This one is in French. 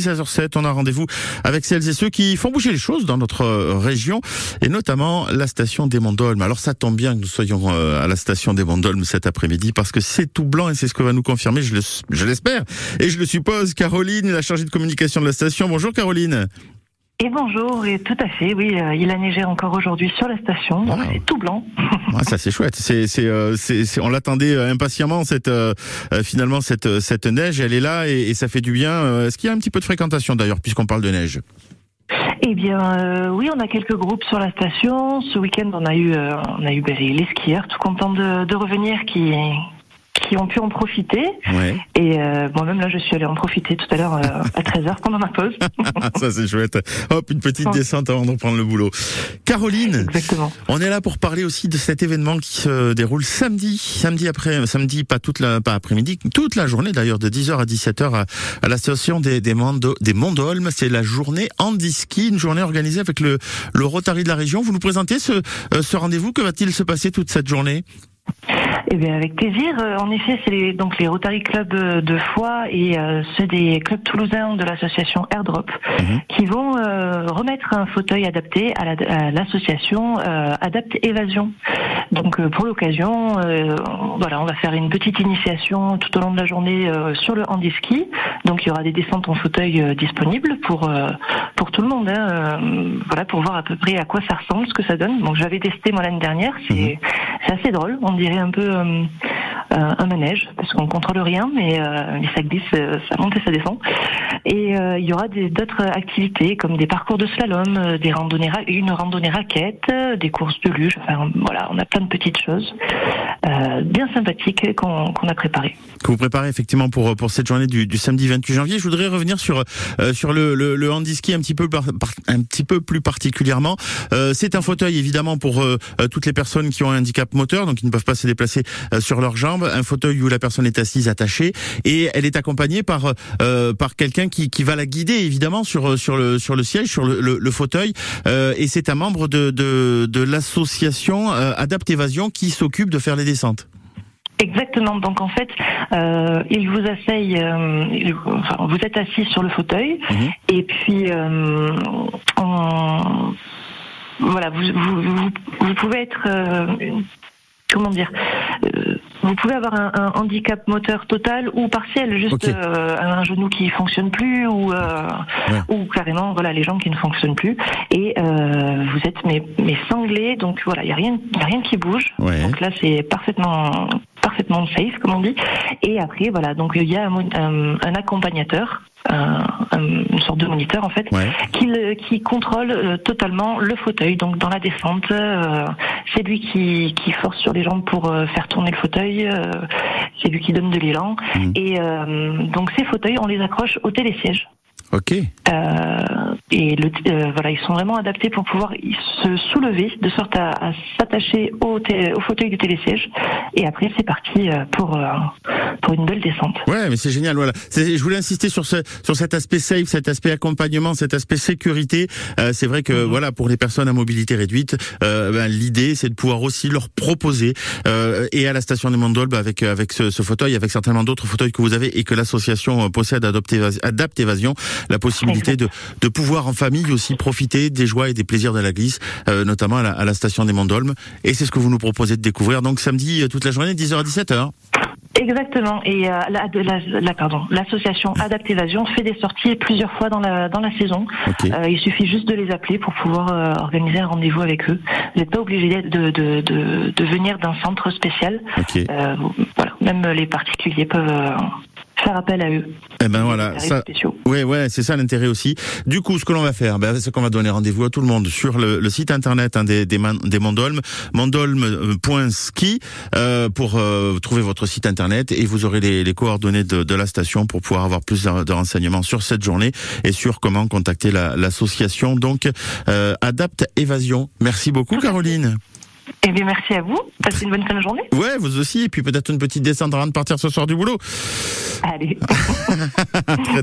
16h07, on a rendez-vous avec celles et ceux qui font bouger les choses dans notre euh, région et notamment la station des Mondolmes. Alors ça tombe bien que nous soyons euh, à la station des Mondolmes cet après-midi parce que c'est tout blanc et c'est ce que va nous confirmer, je l'espère et je le suppose, Caroline, la chargée de communication de la station. Bonjour Caroline. Et bonjour, et tout à fait, oui, euh, il a neigé encore aujourd'hui sur la station, c'est tout blanc. ça c'est chouette, c'est, c'est, euh, c'est, on l'attendait euh, impatiemment cette, finalement cette, cette neige, elle est là et, ça fait du bien. Est-ce qu'il y a un petit peu de fréquentation d'ailleurs, puisqu'on parle de neige? Eh bien, oui, on a quelques groupes sur la station. Ce week-end, on a eu, on a eu ben, les skieurs, tout contents de, de revenir, qui, qui ont pu en profiter. Et euh, moi-même, là, je suis allée en profiter tout à l'heure euh, à 13h pendant ma pause. Ça, c'est chouette. Hop, une petite descente avant de reprendre le boulot. Caroline, Exactement. on est là pour parler aussi de cet événement qui se déroule samedi, samedi après, samedi, pas toute la, pas après-midi, toute la journée d'ailleurs, de 10h à 17h à, à la station des, des, Mondo, des Mondolmes. C'est la journée Handiski, une journée organisée avec le, le Rotary de la région. Vous nous présentez ce, euh, ce rendez-vous. Que va-t-il se passer toute cette journée? Eh bien, avec plaisir. Euh, en effet, c'est les, donc les Rotary Club de Foix et euh, ceux des clubs toulousains de l'association Airdrop mhm. qui vont euh, remettre un fauteuil adapté à l'association la, Adapte Évasion. Donc, pour l'occasion, voilà, on va faire une petite initiation tout au long de la journée sur le handiski. Donc, il y aura des descentes en fauteuil disponibles pour pour tout le monde. Hein, voilà, pour voir à peu près à quoi ça ressemble, ce que ça donne. Donc, j'avais testé moi l'année dernière. C'est mhm. c'est assez drôle. On dirait un peu euh, un manège parce qu'on contrôle rien, mais euh, les sacs glissent, euh, ça monte et ça descend. Et il y aura d'autres activités comme des parcours de slalom, des randonnées, une randonnée raquette, des courses de luge. Enfin voilà, on a plein de petites choses bien sympathiques qu'on a préparées. Que vous préparez effectivement pour pour cette journée du, samedi 28 janvier. Je voudrais revenir sur sur le, le, le handiski un petit peu un petit peu plus particulièrement. C'est un fauteuil évidemment pour toutes les personnes qui ont un handicap moteur, donc qui ne peuvent pas se déplacer euh, sur leurs jambes, un fauteuil où la personne est assise attachée et elle est accompagnée par euh, par quelqu'un qui, qui va la guider évidemment sur sur le sur le siège, sur le, le, fauteuil euh, et c'est un membre de de, de l'association Adapt Évasion qui s'occupe de faire les descentes. Exactement. Donc en fait, euh, il vous asseye, enfin, vous êtes assis sur le fauteuil, mhm. et puis euh, voilà, vous, vous, vous, pouvez être comment dire euh, vous pouvez avoir un, handicap moteur total ou partiel, juste euh, un genou qui fonctionne plus ou euh, ou carrément voilà les jambes qui ne fonctionnent plus. Et vous êtes mais mais sanglé donc voilà il y a rien y a rien qui bouge. Donc là c'est parfaitement parfaitement safe comme on dit et après voilà donc il y a un accompagnateur une sorte de moniteur en fait, qui, qui contrôle euh, totalement le fauteuil. Donc dans la descente, euh, c'est lui qui, qui force sur les jambes pour euh, faire tourner le fauteuil, c'est lui qui donne de l'élan. Mmh. Et donc ces fauteuils, on les accroche au télésiège. Ok. Euh, et le, euh, voilà, ils sont vraiment adaptés pour pouvoir se soulever de sorte à, s'attacher au, au, fauteuil du télésiège. Et après, c'est parti euh, pour pour une belle descente. Ouais, mais c'est génial. Voilà. Je voulais insister sur ce sur cet aspect safe, cet aspect accompagnement, cet aspect sécurité. c'est vrai que mhm. voilà, pour les personnes à mobilité réduite, ben, l'idée c'est de pouvoir aussi leur proposer et à la station des Mondolbes avec avec ce, ce, fauteuil, avec certainement d'autres fauteuils que vous avez et que l'association possède Adapt Évasion la possibilité de, de pouvoir en famille aussi profiter des joies et des plaisirs de la glisse, euh, notamment à la, à la, station des Mondolmes. Et c'est ce que vous nous proposez de découvrir donc samedi euh, toute la journée, 10h à 17h. Exactement. Et euh, la, la, la, pardon, l'association Adapt Évasion fait des sorties plusieurs fois dans la dans la saison. Euh, il suffit juste de les appeler pour pouvoir euh, organiser un rendez-vous avec eux. Vous n'êtes pas obligé de de, de, de venir d'un centre spécial. Euh, voilà, même les particuliers peuvent faire appel à eux. Eh ben voilà, ça, ouais, ouais, c'est ça l'intérêt aussi. Du coup, ce que l'on va faire, ben, c'est qu'on va donner rendez-vous à tout le monde sur le, le site internet hein, des, des, des Mandolmes, mandolme.ski, euh, pour euh, trouver votre site internet et vous aurez les, les coordonnées de, de, la station pour pouvoir avoir plus de, renseignements sur cette journée et sur comment contacter l'association. Donc, euh, Adapte Évasion. Merci beaucoup, Caroline. Eh bien, merci à vous. Passez une bonne fin de journée. Ouais, vous aussi. Et puis peut-être une petite descente avant de partir ce soir du boulot. Allez. très, très